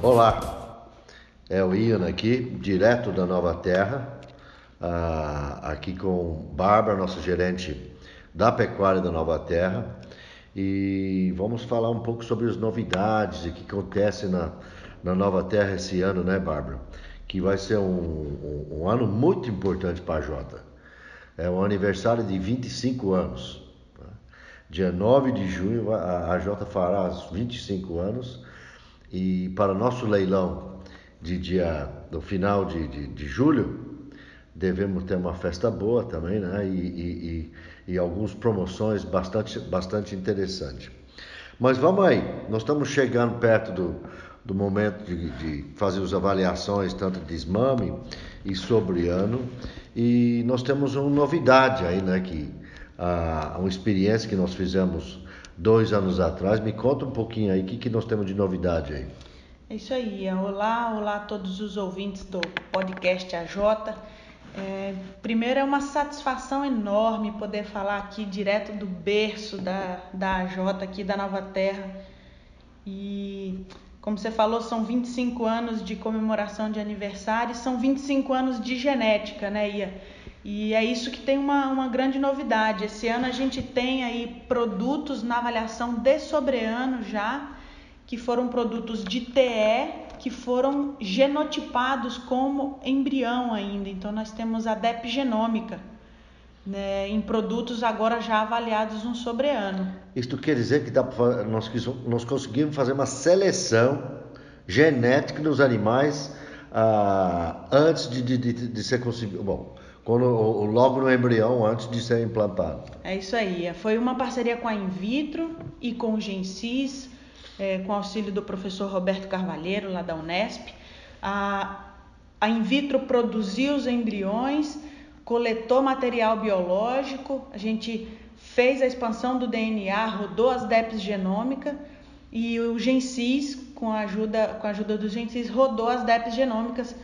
Olá, é o Ian aqui, direto da Nova Terra, ah, aqui com Bárbara, nosso gerente da Pecuária da Nova Terra, e vamos falar um pouco sobre as novidades e o que acontece na, na Nova Terra esse ano, né, Bárbara? Que vai ser um, um, um ano muito importante para a Jota. É o aniversário de 25 anos. Tá? Dia 9 de junho, a, a Jota fará os 25 anos e para nosso leilão de dia do final de, de, de julho, devemos ter uma festa boa também, né? E, e, e, e algumas promoções bastante, bastante interessantes. Mas vamos aí, nós estamos chegando perto do, do momento de, de fazer as avaliações, tanto de desmame e sobre ano, e nós temos uma novidade aí, né? Que a, uma experiência que nós fizemos dois anos atrás. Me conta um pouquinho aí, o que, que nós temos de novidade aí? É isso aí. Olá, olá a todos os ouvintes do podcast AJ. É, primeiro é uma satisfação enorme poder falar aqui direto do berço da, da AJ aqui da Nova Terra. E como você falou, são 25 anos de comemoração de aniversário, são 25 anos de genética, né, Ia? E é isso que tem uma, uma grande novidade. Esse ano a gente tem aí produtos na avaliação de sobreano já, que foram produtos de TE, que foram genotipados como embrião ainda. Então nós temos a DEP genômica. Né, em produtos agora já avaliados um sobreano. Isso quer dizer que dá pra, nós, nós conseguimos fazer uma seleção genética dos animais ah, antes de, de, de, de ser concebido. Bom, quando, logo no embrião, antes de ser implantado. É isso aí. Foi uma parceria com a Invitro e com o Gensis, é, com auxílio do professor Roberto Carvalheiro, lá da Unesp. A, a Invitro produziu os embriões, coletou material biológico, a gente fez a expansão do DNA, rodou as DEPs genômica e o Gensis, com a ajuda, com a ajuda do Gensis, rodou as DEPs genômicas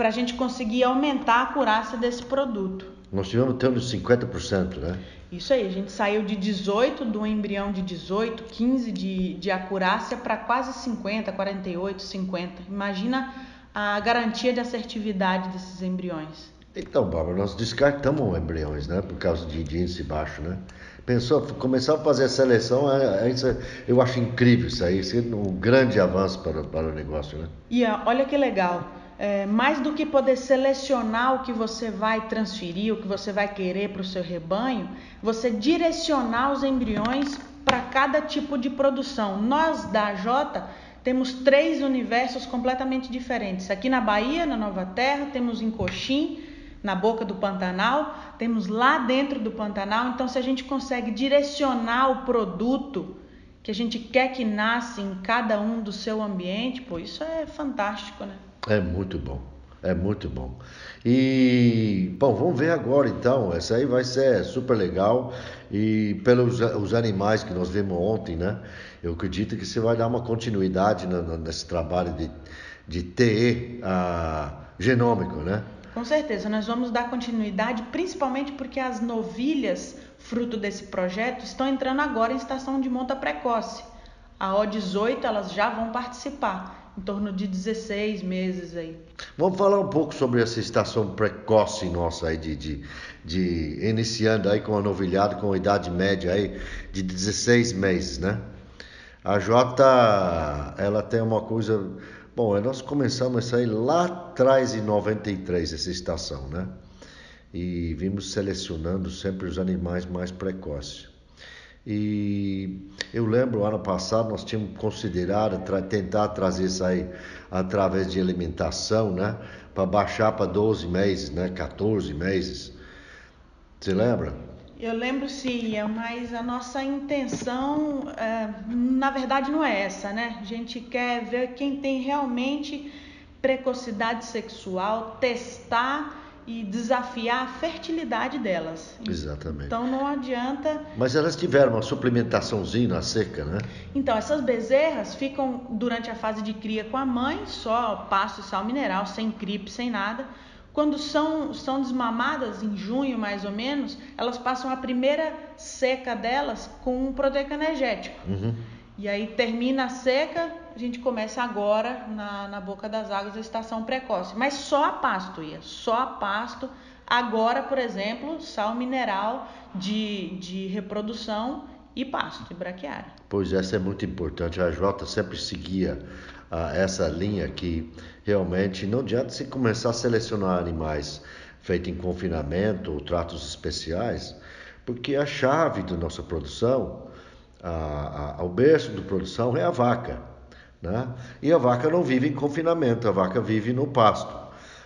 para a gente conseguir aumentar a acurácia desse produto. Nós tivemos tendo 50%, né? Isso aí, a gente saiu de 18, do embrião de 18, 15 de, de acurácia para quase 50, 48, 50. Imagina a garantia de assertividade desses embriões. Então, Bárbara, nós descartamos embriões, né? Por causa de, de índice baixo, né? Pensou, começar a fazer a seleção, é, é, eu acho incrível isso aí, isso é um grande avanço para, para o negócio, né? E olha que legal, é, mais do que poder selecionar o que você vai transferir, o que você vai querer para o seu rebanho, você direcionar os embriões para cada tipo de produção. Nós da J temos três universos completamente diferentes. Aqui na Bahia, na Nova Terra, temos em Coxim, na boca do Pantanal, temos lá dentro do Pantanal. Então, se a gente consegue direcionar o produto que a gente quer que nasça em cada um do seu ambiente, pô, isso é fantástico, né? É muito bom, é muito bom. E, bom, vamos ver agora então. Essa aí vai ser super legal. E pelos os animais que nós vimos ontem, né? Eu acredito que você vai dar uma continuidade nesse trabalho de, de TE a, genômico, né? Com certeza, nós vamos dar continuidade, principalmente porque as novilhas, fruto desse projeto, estão entrando agora em estação de monta precoce. A O18 elas já vão participar em torno de 16 meses aí. Vamos falar um pouco sobre essa estação precoce nossa aí de, de, de iniciando aí com a novilhada com a idade média aí de 16 meses, né? A Jota, ela tem uma coisa, bom, nós começamos isso aí lá atrás em 93 essa estação, né? E vimos selecionando sempre os animais mais precoces. E eu lembro, ano passado, nós tínhamos considerado tra tentar trazer isso aí através de alimentação, né? Para baixar para 12 meses, né? 14 meses. Você lembra? Eu lembro sim, mas a nossa intenção, é, na verdade, não é essa, né? A gente quer ver quem tem realmente precocidade sexual, testar e desafiar a fertilidade delas. Exatamente. Então não adianta. Mas elas tiveram uma suplementaçãozinha na seca, né? Então essas bezerras ficam durante a fase de cria com a mãe, só pasto e sal mineral, sem cripe, sem nada. Quando são, são desmamadas, em junho mais ou menos, elas passam a primeira seca delas com um proteico energético. Uhum. E aí termina a seca, a gente começa agora na, na boca das águas a estação precoce. Mas só a pasto ia, só a pasto. Agora, por exemplo, sal mineral de, de reprodução e pasto, e braquiária. Pois essa é muito importante. A Jota sempre seguia ah, essa linha que realmente não adianta se começar a selecionar animais feitos em confinamento ou tratos especiais, porque a chave da nossa produção, a, a, o berço da produção é a vaca. Né? E a vaca não vive em confinamento, a vaca vive no pasto.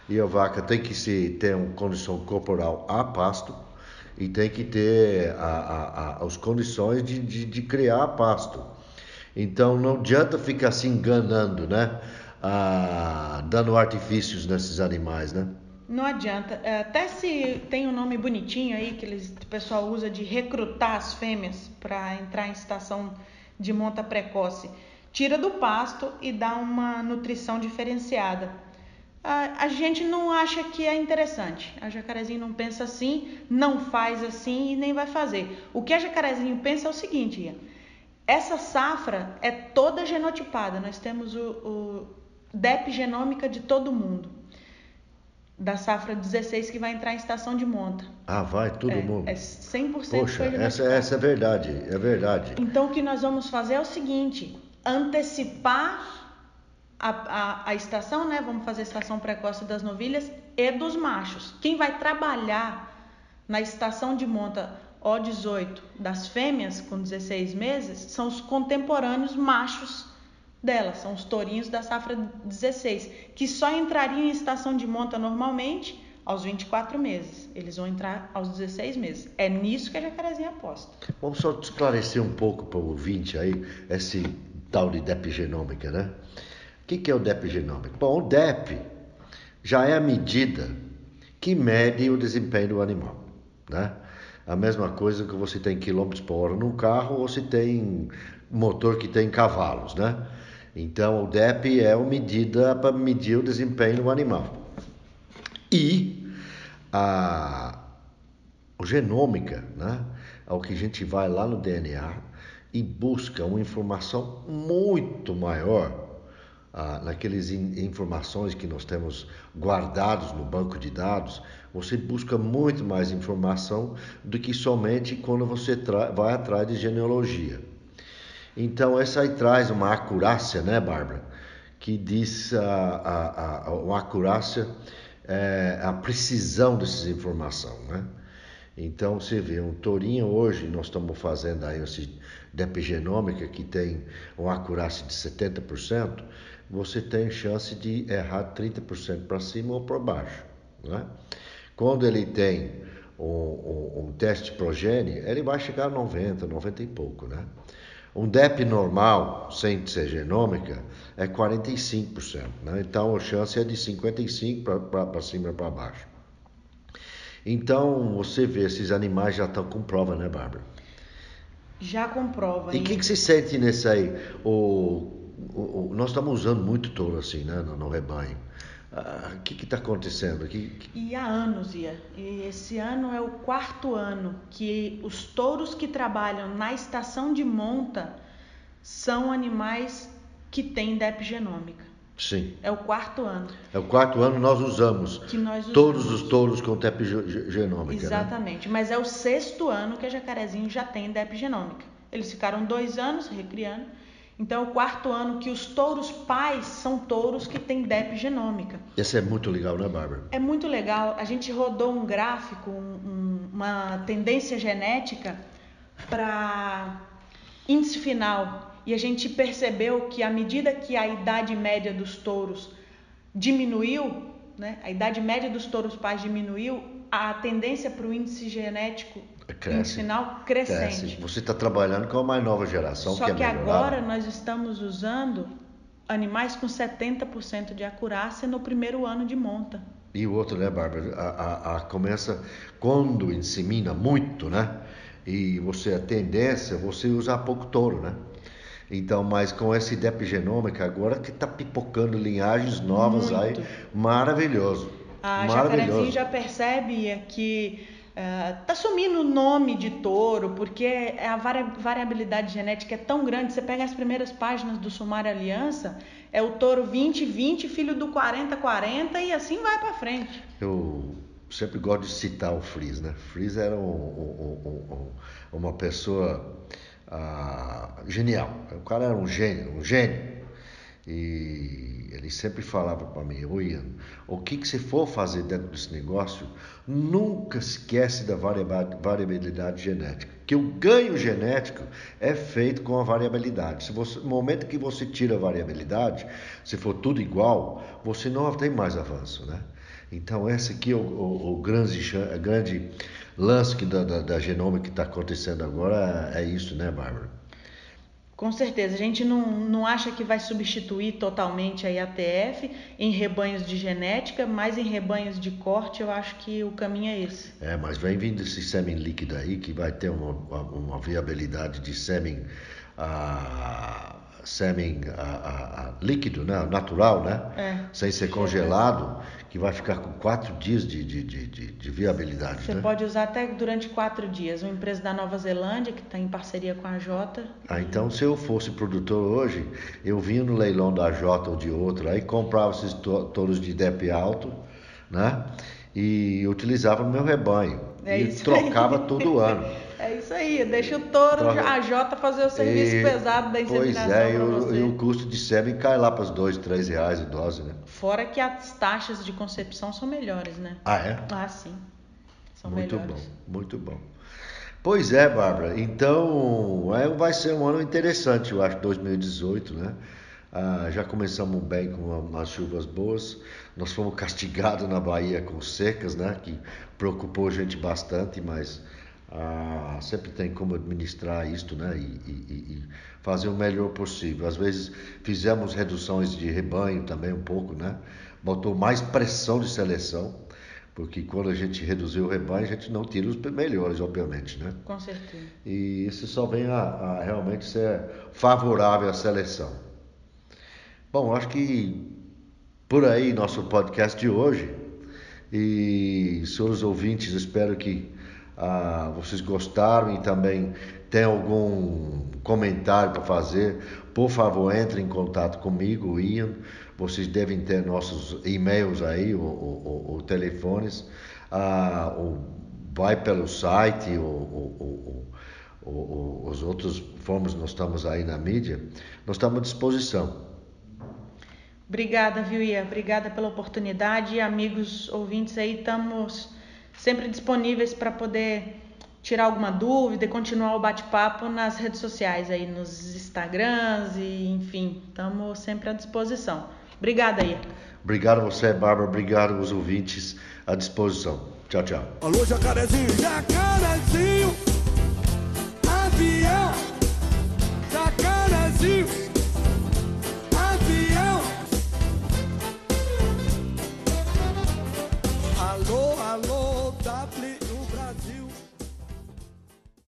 E a vaca tem que se, ter uma condição corporal a pasto e tem que ter a, as condições de, de, de, criar pasto. Então não adianta ficar se enganando, né? Ah, dando artifícios nesses animais, né? Não adianta. É, até se tem um nome bonitinho aí que eles, o pessoal usa de recrutar as fêmeas para entrar em estação de monta precoce. Tira do pasto e dá uma nutrição diferenciada. A, a gente não acha que é interessante. A jacarezinho não pensa assim, não faz assim e nem vai fazer. O que a jacarezinho pensa é o seguinte, Ian. Essa safra é toda genotipada. Nós temos o, o DEP genômica de todo mundo da safra 16 que vai entrar em estação de monta. Ah, vai, todo é, mundo. É 100% Poxa, essa, essa é verdade, é verdade. Então o que nós vamos fazer é o seguinte, antecipar a, a, a estação, né? Vamos fazer a estação precoce das novilhas e dos machos. Quem vai trabalhar na estação de monta O18 das fêmeas com 16 meses são os contemporâneos machos dela, são os tourinhos da safra 16, que só entrariam em estação de monta normalmente aos 24 meses. Eles vão entrar aos 16 meses. É nisso que a jacarezinha aposta. Vamos só esclarecer um pouco para o ouvinte aí esse tal de DEP genômica, né? O que, que é o DEP genômico? Bom, o DEP já é a medida que mede o desempenho do animal, né? A mesma coisa que você tem quilômetros por hora no carro ou se tem motor que tem cavalos, né? Então, o DEP é uma medida para medir o desempenho do animal. E a, genômica, né, é o que a gente vai lá no DNA e busca uma informação muito maior ah, naquelas in, informações que nós temos guardados no banco de dados, você busca muito mais informação do que somente quando você vai atrás de genealogia. Então, essa aí traz uma acurácia, né, Bárbara? Que diz a, a, a, uma acurácia, é, a precisão dessas informações, né? Então, você vê, um tourinho hoje, nós estamos fazendo aí esse epigenômica que tem uma acurácia de 70%, você tem chance de errar 30% para cima ou para baixo, né? Quando ele tem um, um, um teste progênie, ele vai chegar a 90, 90 e pouco, né? Um DEP normal, sem ser genômica, é 45%. Né? Então a chance é de 55% para cima e para baixo. Então você vê, esses animais já estão com prova, né, Bárbara? Já com prova. E o que, que se sente nesse aí? O, o, o, nós estamos usando muito touro assim, né, no, no rebanho. O ah, que está acontecendo aqui? E há anos, Ia. E esse ano é o quarto ano que os touros que trabalham na estação de monta são animais que têm DEP genômica. Sim. É o quarto ano. É o quarto ano nós usamos. Que nós usamos. Todos os touros com DEP genômica. Né? Exatamente. Né? Mas é o sexto ano que a jacarezinho já tem DEP genômica. Eles ficaram dois anos recriando então, é o quarto ano que os touros pais são touros que têm DEP genômica. Isso é muito legal, né, Bárbara? É muito legal. A gente rodou um gráfico, um, uma tendência genética para índice final. E a gente percebeu que à medida que a idade média dos touros diminuiu, né, a idade média dos touros pais diminuiu, a tendência para o índice genético Cresce, final crescente. Cresce. Você está trabalhando com a mais nova geração, Só que, é que agora nós estamos usando animais com 70% de acurácia no primeiro ano de monta. E o outro, né, Bárbara? A, a, a, começa quando insemina muito, né? E você a tendência, você usar pouco touro, né? Então, mas com essa ideia epigenômica agora que está pipocando linhagens novas muito. aí, maravilhoso. A jacarezinho já percebe que está uh, sumindo o nome de touro, porque a variabilidade genética é tão grande. Você pega as primeiras páginas do Sumário Aliança, é o touro 2020, filho do 4040 e assim vai para frente. Eu sempre gosto de citar o Frizz, né? Frizz era um, um, um, uma pessoa uh, genial. O cara era um gênio, um gênio. E ele sempre falava para mim, ô Ian, o que, que você for fazer dentro desse negócio, nunca esquece da variabilidade genética. Que o ganho genético é feito com a variabilidade. Se você, no momento que você tira a variabilidade, se for tudo igual, você não tem mais avanço, né? Então esse aqui é o, o, o grande, grande lance da, da, da genômica que está acontecendo agora, é isso, né, Bárbara? Com certeza, a gente não, não acha que vai substituir totalmente a IATF em rebanhos de genética, mas em rebanhos de corte eu acho que o caminho é esse. É, mas vem vindo esse sêmen líquido aí que vai ter uma, uma viabilidade de sêmen, ah, sêmen ah, ah, líquido, né? natural, né? É. Sem ser congelado, que vai ficar com quatro dias de, de, de, de, de viabilidade. Você né? pode usar até durante quatro dias. Uma empresa da Nova Zelândia, que está em parceria com a Jota. Ah, então se eu fosse produtor hoje, eu vinha no leilão da Jota ou de outra, aí comprava esses touros de DEP alto, né? E utilizava no meu rebanho. É e trocava aí. todo ano. É isso aí, deixa o touro, a Jota fazer o serviço e, pesado da inseminação. Pois é, e o, e o, custo de sêmen cai lá para os dois, três reais a dose, né? Fora que as taxas de concepção são melhores, né? Ah, é? Ah, sim. São muito melhores. bom, muito bom. Pois é, Bárbara. Então, é, vai ser um ano interessante, eu acho, 2018, né? Ah, já começamos bem com umas chuvas boas. Nós fomos castigados na Bahia com secas, né? Que preocupou a gente bastante, mas ah, sempre tem como administrar isto, né? E, e, e, fazer o melhor possível. Às vezes fizemos reduções de rebanho também um pouco, né? Botou mais pressão de seleção, porque quando a gente reduziu o rebanho, a gente não tira os melhores, obviamente, né? Com certeza. E isso só vem a, a realmente ser favorável à seleção. Bom, acho que por aí nosso podcast de hoje. E, senhores ouvintes, espero que ah, vocês gostaram e também tem algum comentário para fazer, por favor, entre em contato comigo, Ian. Vocês devem ter nossos e-mails aí, ou, ou, ou telefones. Ah, ou vai pelo site, ou, ou, os outros formas, nós estamos aí na mídia. Nós estamos à disposição. Obrigada, viu, Ian? Obrigada pela oportunidade. Amigos ouvintes aí, estamos sempre disponíveis para poder tirar alguma dúvida e continuar o bate-papo nas redes sociais aí, nos Instagrams e enfim, estamos sempre à disposição. Obrigada aí. Obrigado a você, Bárbara. Obrigado aos ouvintes à disposição. Tchau, tchau. Alô, jacarezinho. Jacaré!